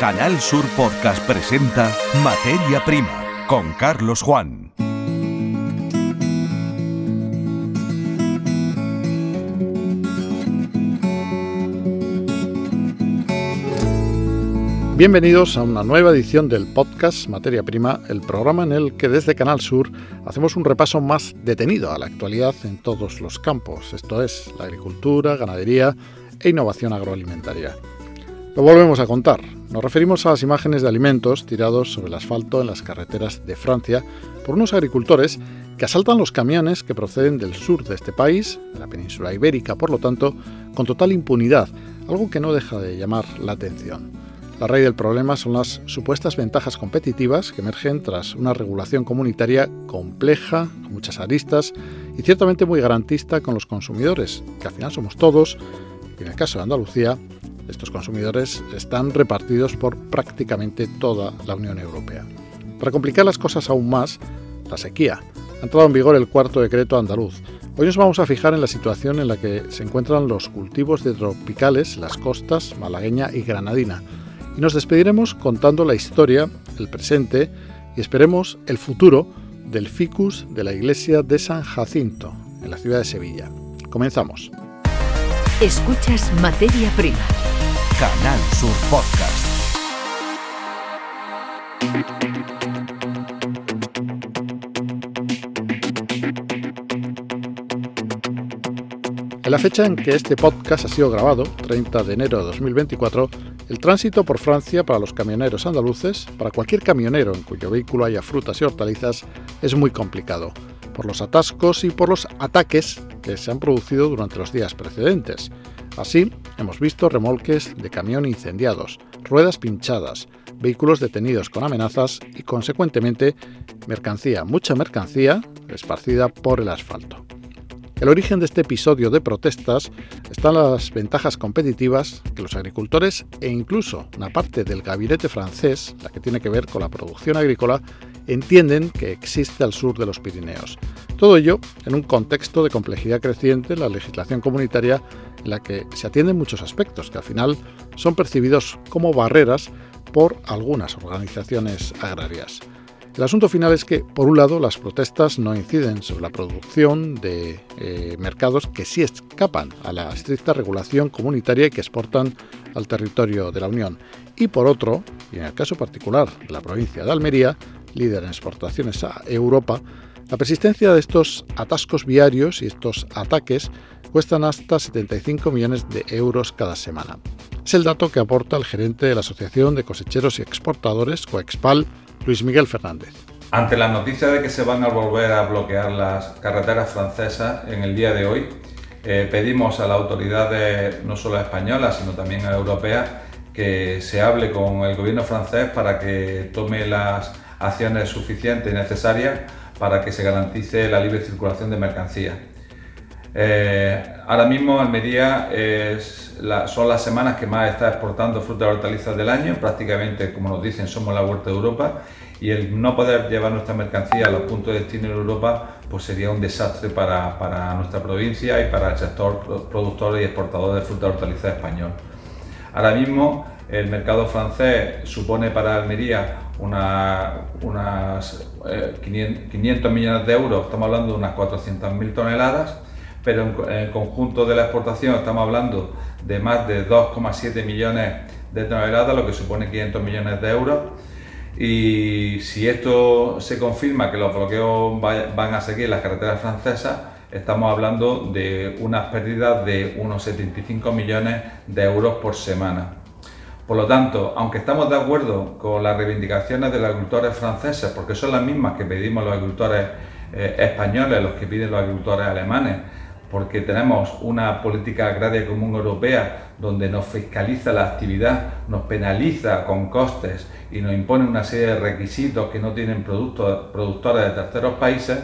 Canal Sur Podcast presenta Materia Prima con Carlos Juan. Bienvenidos a una nueva edición del podcast Materia Prima, el programa en el que desde Canal Sur hacemos un repaso más detenido a la actualidad en todos los campos, esto es, la agricultura, ganadería e innovación agroalimentaria. Lo volvemos a contar. Nos referimos a las imágenes de alimentos tirados sobre el asfalto en las carreteras de Francia por unos agricultores que asaltan los camiones que proceden del sur de este país, de la península ibérica, por lo tanto, con total impunidad, algo que no deja de llamar la atención. La raíz del problema son las supuestas ventajas competitivas que emergen tras una regulación comunitaria compleja, con muchas aristas y ciertamente muy garantista con los consumidores, que al final somos todos, en el caso de Andalucía, estos consumidores están repartidos por prácticamente toda la Unión Europea. Para complicar las cosas aún más, la sequía. Ha entrado en vigor el cuarto decreto andaluz. Hoy nos vamos a fijar en la situación en la que se encuentran los cultivos de tropicales, las costas malagueña y granadina. Y nos despediremos contando la historia, el presente y esperemos el futuro del ficus de la iglesia de San Jacinto, en la ciudad de Sevilla. Comenzamos. Escuchas Materia Prima Canal Sur Podcast. En la fecha en que este podcast ha sido grabado, 30 de enero de 2024, el tránsito por Francia para los camioneros andaluces, para cualquier camionero en cuyo vehículo haya frutas y hortalizas, es muy complicado, por los atascos y por los ataques que se han producido durante los días precedentes. Así, hemos visto remolques de camión incendiados, ruedas pinchadas, vehículos detenidos con amenazas y, consecuentemente, mercancía, mucha mercancía, esparcida por el asfalto. El origen de este episodio de protestas están las ventajas competitivas que los agricultores e incluso una parte del gabinete francés, la que tiene que ver con la producción agrícola, entienden que existe al sur de los Pirineos. Todo ello en un contexto de complejidad creciente en la legislación comunitaria en la que se atienden muchos aspectos que al final son percibidos como barreras por algunas organizaciones agrarias. El asunto final es que, por un lado, las protestas no inciden sobre la producción de eh, mercados que sí escapan a la estricta regulación comunitaria y que exportan al territorio de la Unión. Y por otro, y en el caso particular de la provincia de Almería, líder en exportaciones a Europa, la persistencia de estos atascos viarios y estos ataques cuestan hasta 75 millones de euros cada semana. Es el dato que aporta el gerente de la Asociación de Cosecheros y Exportadores, Coexpal, Luis Miguel Fernández. Ante la noticia de que se van a volver a bloquear las carreteras francesas en el día de hoy, eh, pedimos a las autoridades no solo españolas, sino también europeas, que se hable con el gobierno francés para que tome las acciones suficientes y necesarias para que se garantice la libre circulación de mercancías. Eh, ahora mismo Almería son las semanas que más está exportando frutas y hortalizas del año, prácticamente como nos dicen somos la huerta de Europa y el no poder llevar nuestra mercancía a los puntos de destino en Europa pues sería un desastre para, para nuestra provincia y para el sector productor y exportador de frutas y hortalizas español. Ahora mismo el mercado francés supone para Almería una, unas 500 eh, millones de euros, estamos hablando de unas 400.000 toneladas, pero en, el conjunto de la exportación estamos hablando de más de 2,7 millones de toneladas, lo que supone 500 millones de euros. Y si esto se confirma que los bloqueos van a seguir las carreteras francesas, estamos hablando de unas pérdidas de unos 75 millones de euros por semana. Por lo tanto, aunque estamos de acuerdo con las reivindicaciones de los agricultores franceses, porque son las mismas que pedimos los agricultores eh, españoles, los que piden los agricultores alemanes, porque tenemos una política agraria común europea donde nos fiscaliza la actividad, nos penaliza con costes y nos impone una serie de requisitos que no tienen productos, productores de terceros países,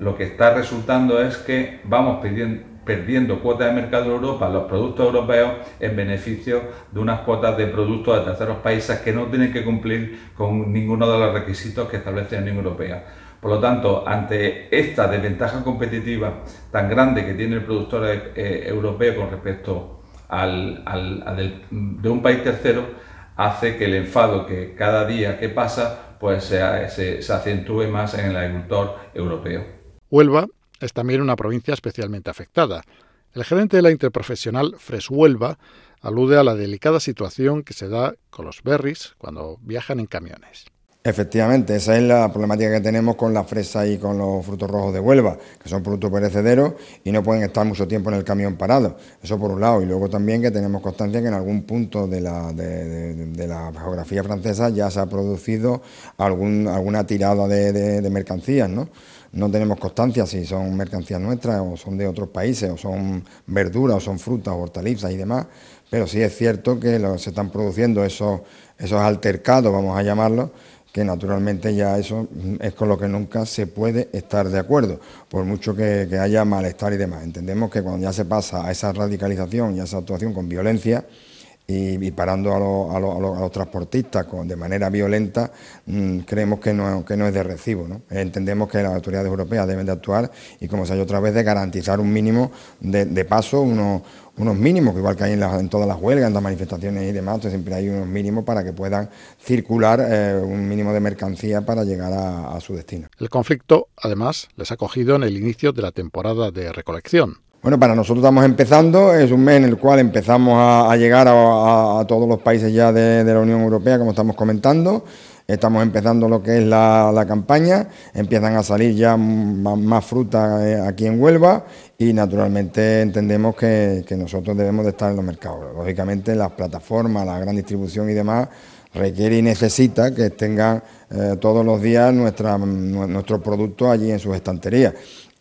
lo que está resultando es que vamos pidiendo perdiendo cuotas de mercado en Europa los productos europeos en beneficio de unas cuotas de productos de terceros países que no tienen que cumplir con ninguno de los requisitos que establece la Unión Europea. Por lo tanto, ante esta desventaja competitiva tan grande que tiene el productor eh, europeo con respecto al, de un país tercero, hace que el enfado que cada día que pasa pues se, se acentúe más en el agricultor europeo. Huelva es también una provincia especialmente afectada. El gerente de la interprofesional Freshuelva alude a la delicada situación que se da con los berries cuando viajan en camiones. Efectivamente, esa es la problemática que tenemos con la fresa y con los frutos rojos de Huelva, que son productos perecederos y no pueden estar mucho tiempo en el camión parado. Eso por un lado. Y luego también que tenemos constancia que en algún punto de la, de, la geografía francesa ya se ha producido algún, alguna tirada de, mercancías, ¿no? No tenemos constancia si son mercancías nuestras o son de otros países, o son verduras, o son frutas, hortalizas y demás, pero sí es cierto que se están produciendo esos, esos altercados, vamos a llamarlos, que naturalmente ya eso es con lo que nunca se puede estar de acuerdo, por mucho que, haya malestar y demás. Entendemos que cuando ya se pasa a esa radicalización y a esa actuación con violencia, y, parando a, los transportistas con, de manera violenta, mm, creemos que no, que no es de recibo. Entendemos que las autoridades europeas deben de actuar y, como se ha otra vez, de garantizar un mínimo de, paso, unos, mínimos, igual que hay en, todas las huelgas, en las manifestaciones y demás, siempre hay unos mínimos para que puedan circular eh, un mínimo de mercancía para llegar a, a su destino. El conflicto, además, les ha cogido en el inicio de la temporada de recolección. Bueno, para nosotros estamos empezando, es un mes en el cual empezamos a, llegar a, todos los países ya de, la Unión Europea, como estamos comentando. Estamos empezando lo que es la, campaña, empiezan a salir ya más, fruta eh, aquí en Huelva y naturalmente entendemos que, nosotros debemos de estar en los mercados. Lógicamente las plataformas, la gran distribución y demás requiere y necesita que tengan eh, todos los días nuestra, nuestros productos allí en sus estanterías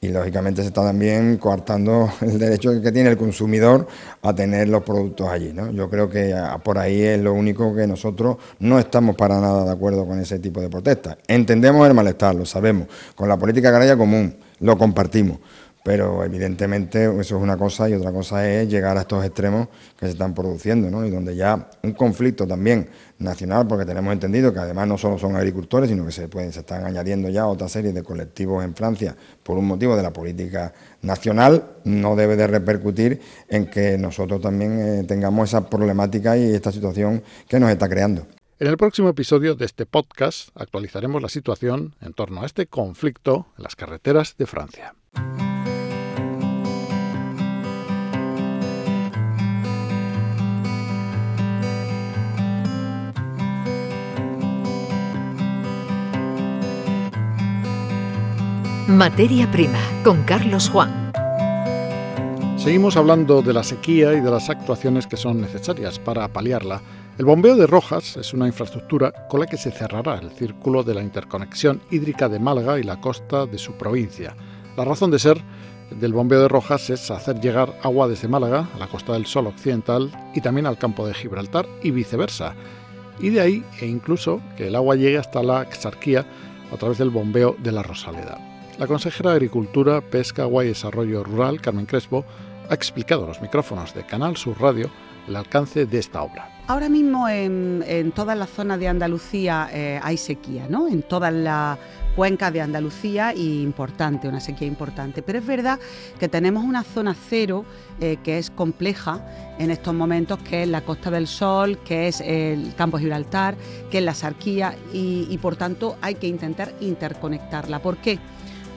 y lógicamente se está también coartando el derecho que tiene el consumidor a tener los productos allí. ¿no? Yo creo que ah, por ahí es lo único que nosotros no estamos para nada de acuerdo con ese tipo de protestas. Entendemos el malestar, lo sabemos, con la política agraria común, lo compartimos pero evidentemente eso es una cosa y otra cosa es llegar a estos extremos que se están produciendo, ¿no? y donde ya un conflicto también nacional, porque tenemos entendido que además no solo son agricultores, sino que se, pueden, se están añadiendo ya otra serie de colectivos en Francia por un motivo de la política nacional, no debe de repercutir en que nosotros también eh, tengamos esa problemática y esta situación que nos está creando. En el próximo episodio de este podcast actualizaremos la situación en torno a este conflicto en las carreteras de Francia. Materia Prima con Carlos Juan. Seguimos hablando de la sequía y de las actuaciones que son necesarias para paliarla. El bombeo de Rojas es una infraestructura con la que se cerrará el círculo de la interconexión hídrica de Málaga y la costa de su provincia. La razón de ser del bombeo de Rojas es hacer llegar agua desde Málaga a la Costa del Sol occidental y también al campo de Gibraltar y viceversa. Y de ahí e incluso que el agua llegue hasta la Exarquía a través del bombeo de la Rosaleda. La consejera de Agricultura, Pesca, Agua y Desarrollo Rural, Carmen Crespo, ha explicado a los micrófonos de Canal Sur Radio el alcance de esta obra. Ahora mismo en, toda la zona de Andalucía eh, hay sequía, ¿no? En toda la cuenca de Andalucía y importante, una sequía importante. Pero es verdad que tenemos una zona cero eh, que es compleja en estos momentos, que es la Costa del Sol, que es el Campo Gibraltar, que es la Sarquía y por tanto hay que intentar interconectarla. ¿Por qué?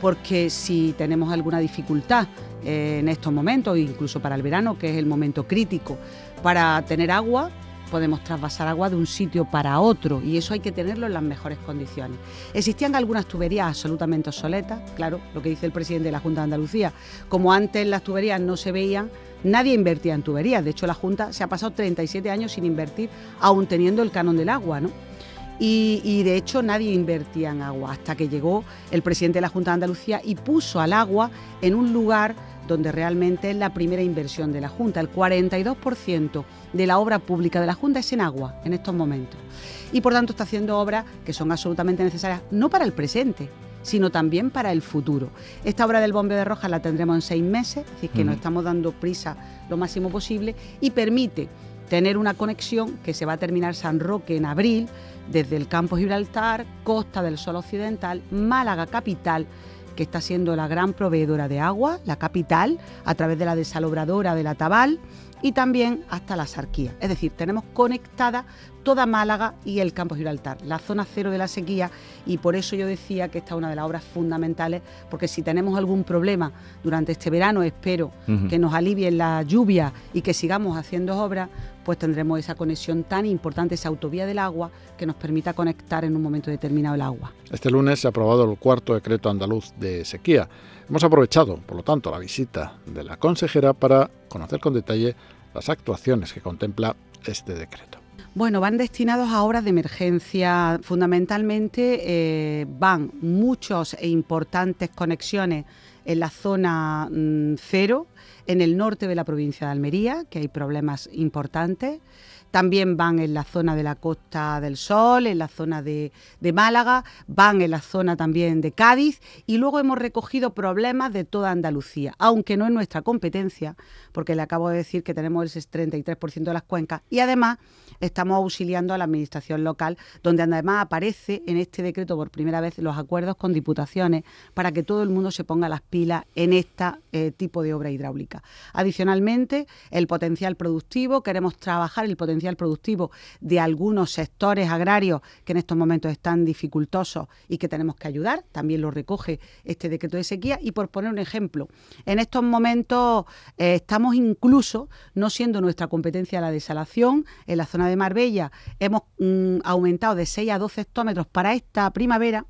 Porque si tenemos alguna dificultad eh, en estos momentos, incluso para el verano, que es el momento crítico, para tener agua, podemos trasvasar agua de un sitio para otro y eso hay que tenerlo en las mejores condiciones. Existían algunas tuberías absolutamente obsoletas, claro, lo que dice el presidente de la Junta de Andalucía, como antes las tuberías no se veían, nadie invertía en tuberías, de hecho la Junta se ha pasado 37 años sin invertir, aún teniendo el canon del agua, ¿no? Y, de hecho nadie invertía en agua hasta que llegó el presidente de la Junta de Andalucía y puso al agua en un lugar donde realmente es la primera inversión de la Junta. El 42% de la obra pública de la Junta es en agua en estos momentos. Y por tanto está haciendo obras que son absolutamente necesarias, no para el presente, sino también para el futuro. Esta obra del bombeo de Rojas la tendremos en seis meses, es decir, que nos estamos dando prisa lo máximo posible y permite tener una conexión que se va a terminar San Roque en abril, desde el campo Gibraltar, Costa del Sol Occidental, Málaga capital, que está siendo la gran proveedora de agua, la capital, a través de la desalobradora de la Tabal y también hasta la Sarquía. Es decir, tenemos conectada toda Málaga y el campo Gibraltar, la zona cero de la sequía y por eso yo decía que esta es una de las obras fundamentales, porque si tenemos algún problema durante este verano, espero que nos alivien la lluvia y que sigamos haciendo obras, pues tendremos esa conexión tan importante, esa autovía del agua que nos permita conectar en un momento determinado el agua. Este lunes se ha aprobado el cuarto decreto andaluz de sequía. Hemos aprovechado, por lo tanto, la visita de la consejera para conocer con detalle las actuaciones que contempla este decreto. Bueno, van destinados a obras de emergencia. Fundamentalmente eh, van muchos e importantes conexiones en la zona mm, cero, en el norte de la provincia de Almería, que hay problemas importantes. También van en la zona de la Costa del Sol, en la zona de, Málaga, van en la zona también de Cádiz y luego hemos recogido problemas de toda Andalucía, aunque no es nuestra competencia, porque le acabo de decir que tenemos el 33% de las cuencas y además estamos auxiliando a la administración local, donde además aparece en este decreto por primera vez los acuerdos con diputaciones para que todo el mundo se ponga las pilas en este tipo de obra hidráulica. Adicionalmente, el potencial productivo, queremos trabajar el potencial productivo de algunos sectores agrarios que en estos momentos están dificultosos y que tenemos que ayudar. También lo recoge este decreto de sequía. Y por poner un ejemplo, en estos momentos eh, estamos incluso, no siendo nuestra competencia la desalación, en la zona de Marbella hemos mm, aumentado de 6 a 12 hectómetros para esta primavera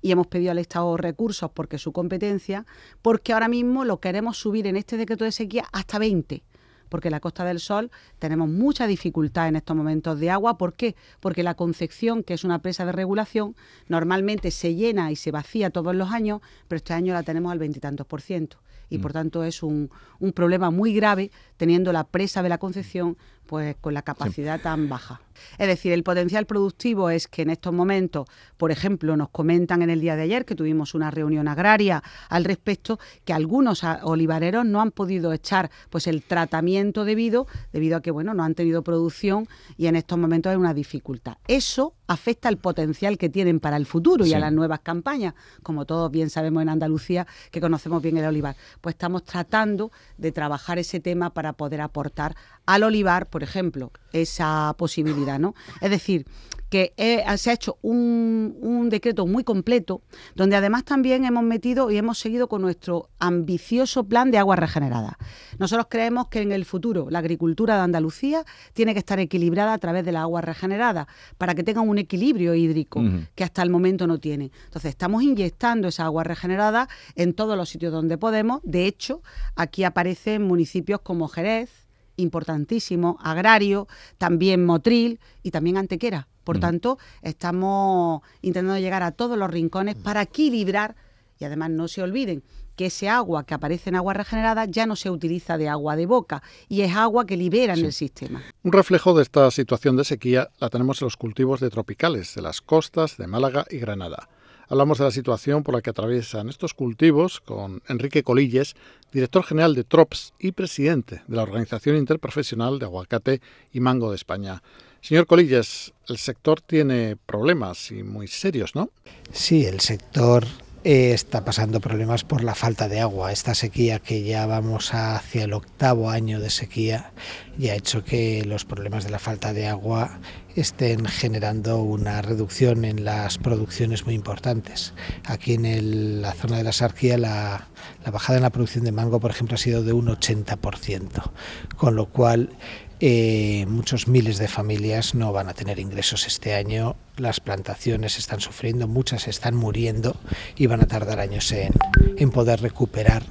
y hemos pedido al Estado recursos porque su competencia, porque ahora mismo lo queremos subir en este decreto de sequía hasta 20 porque en la Costa del Sol tenemos mucha dificultad en estos momentos de agua. ¿Por qué? Porque la Concepción, que es una presa de regulación, normalmente se llena y se vacía todos los años, pero este año la tenemos al veintitantos por ciento. Y por mm. tanto es un, un problema muy grave teniendo la presa de la Concepción pues con la capacidad tan baja. Es decir, el potencial productivo es que en estos momentos, por ejemplo, nos comentan en el día de ayer que tuvimos una reunión agraria al respecto, que algunos olivareros no han podido echar pues el tratamiento debido, debido a que bueno, no han tenido producción y en estos momentos hay una dificultad. Eso afecta al potencial que tienen para el futuro y a las nuevas campañas, como todos bien sabemos en Andalucía, que conocemos bien el olivar. Pues estamos tratando de trabajar ese tema para poder aportar al olivar, por ejemplo, esa posibilidad, ¿no? Es decir, que se ha hecho un, decreto muy completo, donde además también hemos metido y hemos seguido con nuestro ambicioso plan de agua regenerada. Nosotros creemos que en el futuro la agricultura de Andalucía tiene que estar equilibrada a través de la agua regenerada, para que tenga un equilibrio hídrico que hasta el momento no tiene. Entonces estamos inyectando esa agua regenerada en todos los sitios donde podemos. De hecho, aquí aparecen municipios como Jerez, importantísimo, agrario, también motril y también antequera. Por tanto, estamos intentando llegar a todos los rincones para equilibrar y además no se olviden que ese agua que aparece en agua regenerada ya no se utiliza de agua de boca y es agua que libera en el sistema. Un reflejo de esta situación de sequía la tenemos en los cultivos de tropicales de las costas de Málaga y Granada. Hablamos de la situación por la que atraviesan estos cultivos con Enrique Colilles, director general de TROPS y presidente de la Organización Interprofesional de Aguacate y Mango de España. Señor Colilles, el sector tiene problemas y muy serios, ¿no? Sí, el sector eh, está pasando problemas por la falta de agua. Esta sequía que ya vamos hacia el octavo año de sequía ya ha hecho que los problemas de la falta de agua estén generando una reducción en las producciones muy importantes. Aquí en la zona de la Sarquía la, la bajada en la producción de mango, por ejemplo, ha sido de un 80%, con lo cual eh, muchos miles de familias no van a tener ingresos este año, las plantaciones están sufriendo, muchas están muriendo y van a tardar años en, en poder recuperar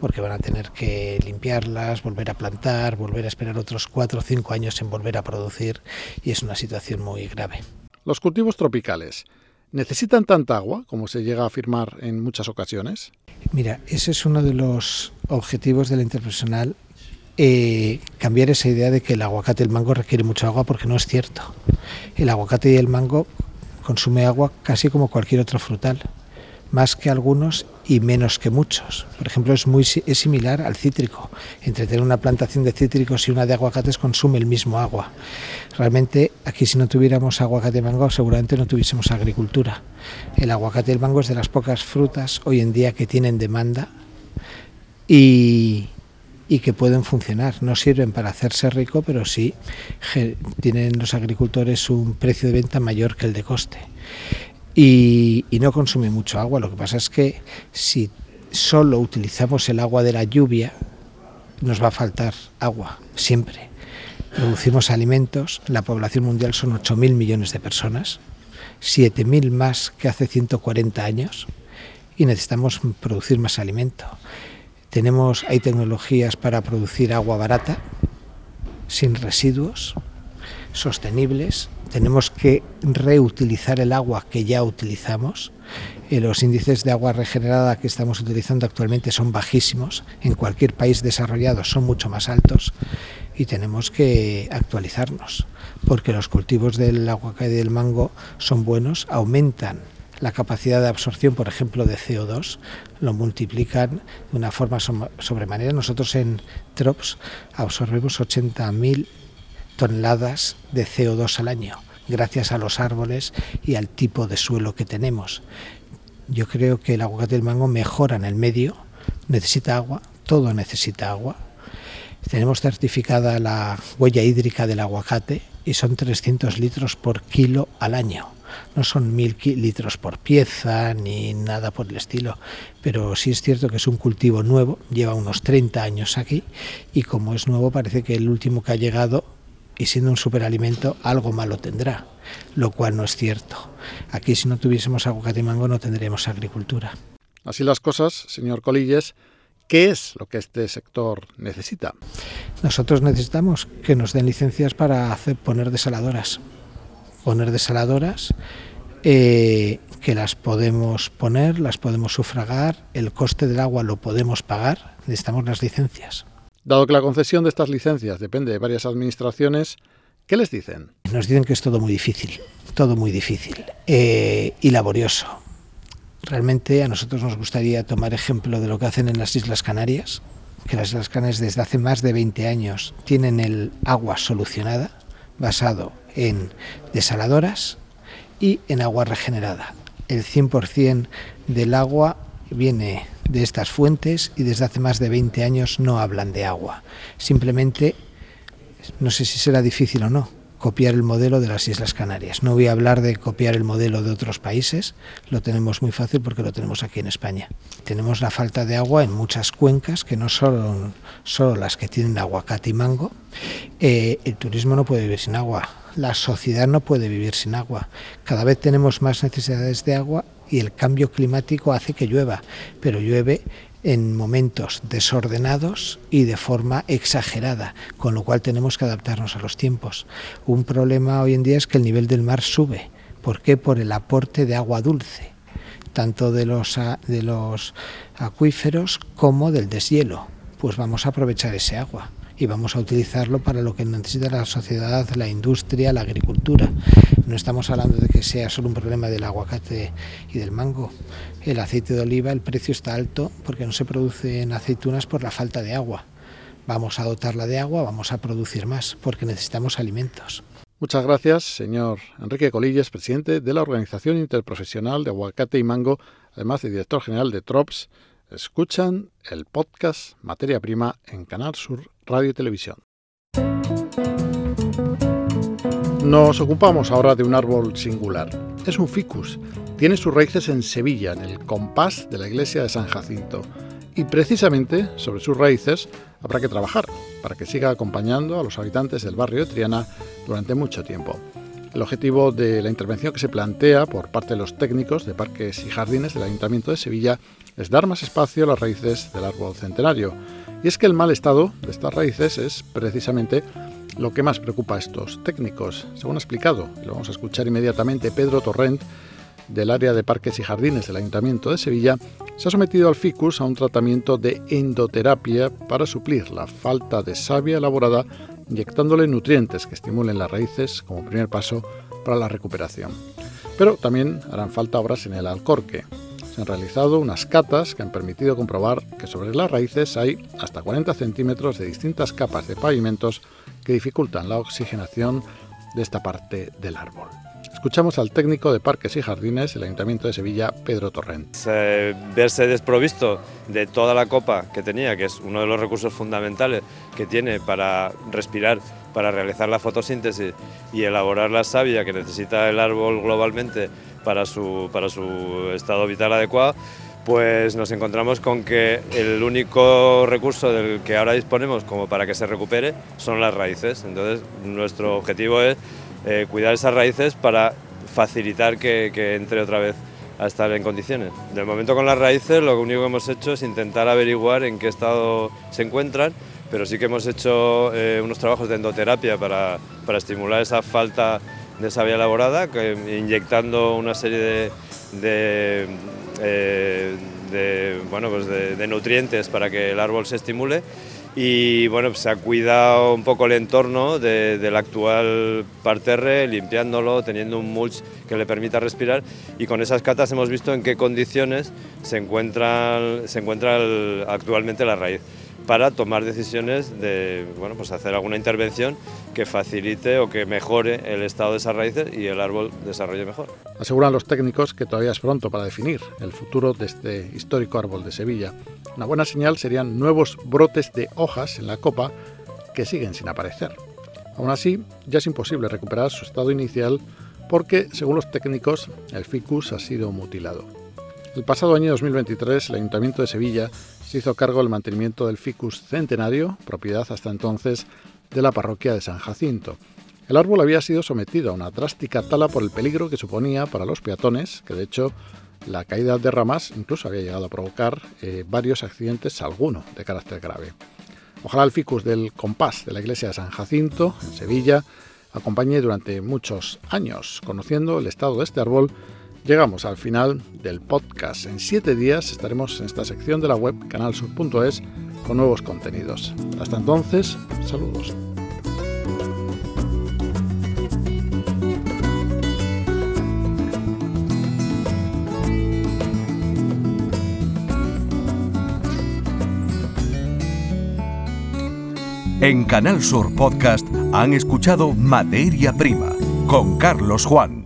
porque van a tener que limpiarlas, volver a plantar, volver a esperar otros cuatro o cinco años en volver a producir y es una situación muy grave. Los cultivos tropicales. ¿Necesitan tanta agua como se llega a afirmar en muchas ocasiones? Mira, ese es uno de los objetivos de la interprofesional eh, cambiar esa idea de que el aguacate y el mango requiere mucha agua porque no es cierto. El aguacate y el mango consume agua casi como cualquier otro frutal, más que algunos y menos que muchos. Por ejemplo, es muy es similar al cítrico. Entre tener una plantación de cítricos y una de aguacates consume el mismo agua. Realmente aquí si no tuviéramos aguacate y mango seguramente no tuviésemos agricultura. El aguacate y el mango es de las pocas frutas hoy en día que tienen demanda y, y que pueden funcionar. No sirven para hacerse rico, pero sí tienen los agricultores un precio de venta mayor que el de coste. Y, y no consume mucho agua. Lo que pasa es que si solo utilizamos el agua de la lluvia, nos va a faltar agua, siempre. Producimos alimentos, la población mundial son 8.000 millones de personas, 7.000 más que hace 140 años y necesitamos producir más alimento. Tenemos, hay tecnologías para producir agua barata, sin residuos, sostenibles. Tenemos que reutilizar el agua que ya utilizamos. Eh, los índices de agua regenerada que estamos utilizando actualmente son bajísimos. En cualquier país desarrollado son mucho más altos y tenemos que actualizarnos porque los cultivos del aguacate y del mango son buenos, aumentan la capacidad de absorción, por ejemplo, de CO2, lo multiplican de una forma sobremanera. Nosotros en TROPS absorbemos 80.000 toneladas de CO2 al año, gracias a los árboles y al tipo de suelo que tenemos. Yo creo que el aguacate y el mango mejoran el medio, necesita agua, todo necesita agua, tenemos certificada la huella hídrica del aguacate y son 300 litros por kilo al año. No son mil litros por pieza ni nada por el estilo, pero sí es cierto que es un cultivo nuevo, lleva unos 30 años aquí y como es nuevo parece que el último que ha llegado y siendo un superalimento algo malo tendrá, lo cual no es cierto. Aquí si no tuviésemos aguacate y mango no tendríamos agricultura. Así las cosas, señor Colilles, ¿Qué es lo que este sector necesita? Nosotros necesitamos que nos den licencias para hacer, poner desaladoras. Poner desaladoras eh, que las podemos poner, las podemos sufragar, el coste del agua lo podemos pagar, necesitamos las licencias. Dado que la concesión de estas licencias depende de varias administraciones, ¿qué les dicen? Nos dicen que es todo muy difícil, todo muy difícil eh, y laborioso Realmente a nosotros nos gustaría tomar ejemplo de lo que hacen en las Islas Canarias, que las Islas Canarias desde hace más de 20 años tienen el agua solucionada, basado en desaladoras y en agua regenerada. El 100% del agua viene de estas fuentes y desde hace más de 20 años no hablan de agua. Simplemente, no sé si será difícil o no, copiar el modelo de las Islas Canarias. No voy a hablar de copiar el modelo de otros países, lo tenemos muy fácil porque lo tenemos aquí en España. Tenemos la falta de agua en muchas cuencas, que no son solo las que tienen aguacate y mango. Eh, el turismo no puede vivir sin agua, la sociedad no puede vivir sin agua. Cada vez tenemos más necesidades de agua y el cambio climático hace que llueva, pero llueve en momentos desordenados y de forma exagerada, con lo cual tenemos que adaptarnos a los tiempos. Un problema hoy en día es que el nivel del mar sube. ¿Por qué? Por el aporte de agua dulce, tanto de los, de los acuíferos como del deshielo. Pues vamos a aprovechar ese agua y vamos a utilizarlo para lo que necesita la sociedad, la industria, la agricultura. No estamos hablando de que sea solo un problema del aguacate y del mango. El aceite de oliva, el precio está alto porque no se produce en aceitunas por la falta de agua. Vamos a dotarla de agua, vamos a producir más porque necesitamos alimentos. Muchas gracias, señor Enrique Colilles, presidente de la Organización Interprofesional de Aguacate y Mango, además de director general de TROPS. Escuchan el podcast Materia Prima en Canal Sur Radio y Televisión. Nos ocupamos ahora de un árbol singular. Es un ficus. Tiene sus raíces en Sevilla, en el compás de la iglesia de San Jacinto. Y precisamente sobre sus raíces habrá que trabajar para que siga acompañando a los habitantes del barrio de Triana durante mucho tiempo. El objetivo de la intervención que se plantea por parte de los técnicos de parques y jardines del Ayuntamiento de Sevilla es dar más espacio a las raíces del árbol centenario. Y es que el mal estado de estas raíces es precisamente lo que más preocupa a estos técnicos. Según ha explicado, lo vamos a escuchar inmediatamente, Pedro Torrent, del área de parques y jardines del Ayuntamiento de Sevilla, se ha sometido al ficus a un tratamiento de endoterapia para suplir la falta de savia elaborada, inyectándole nutrientes que estimulen las raíces como primer paso para la recuperación. Pero también harán falta obras en el alcorque, se han realizado unas catas que han permitido comprobar que sobre las raíces hay hasta 40 centímetros de distintas capas de pavimentos que dificultan la oxigenación de esta parte del árbol. Escuchamos al técnico de Parques y Jardines del Ayuntamiento de Sevilla, Pedro Torrent. verse desprovisto de toda la copa que tenía, que es uno de los recursos fundamentales que tiene para respirar, para realizar la fotosíntesis y elaborar la savia que necesita el árbol globalmente para su, para su estado vital adecuado, pues nos encontramos con que el único recurso del que ahora disponemos como para que se recupere son las raíces. Entonces nuestro objetivo es eh, cuidar esas raíces para facilitar que, entre otra vez a estar en condiciones. De momento con las raíces lo único que hemos hecho es intentar averiguar en qué estado se encuentran, pero sí que hemos hecho eh, unos trabajos de endoterapia para, estimular esa falta de savia elaborada, inyectando una serie de, eh, bueno, pues de nutrientes para que el árbol se estimule. Y bueno, pues se ha cuidado un poco el entorno del actual parterre, limpiándolo, teniendo un mulch que le permita respirar. Y con esas catas hemos visto en qué condiciones se encuentra, se encuentra actualmente la raíz para tomar decisiones de bueno, pues hacer alguna intervención que facilite o que mejore el estado de esas raíces y el árbol desarrolle mejor. Aseguran los técnicos que todavía es pronto para definir el futuro de este histórico árbol de Sevilla. Una buena señal serían nuevos brotes de hojas en la copa que siguen sin aparecer. Aún así, ya es imposible recuperar su estado inicial porque, según los técnicos, el ficus ha sido mutilado. El pasado año 2023, el Ayuntamiento de Sevilla se hizo cargo del mantenimiento del ficus centenario, propiedad hasta entonces de la parroquia de San Jacinto. El árbol había sido sometido a una drástica tala por el peligro que suponía para los peatones, que de hecho la caída de ramas incluso había llegado a provocar eh, varios accidentes, alguno de carácter grave. Ojalá el ficus del compás de la iglesia de San Jacinto, en Sevilla, acompañe durante muchos años, conociendo el estado de este árbol Llegamos al final del podcast. En siete días estaremos en esta sección de la web canalsur.es con nuevos contenidos. Hasta entonces, saludos. En Canal Sur Podcast han escuchado Materia Prima con Carlos Juan.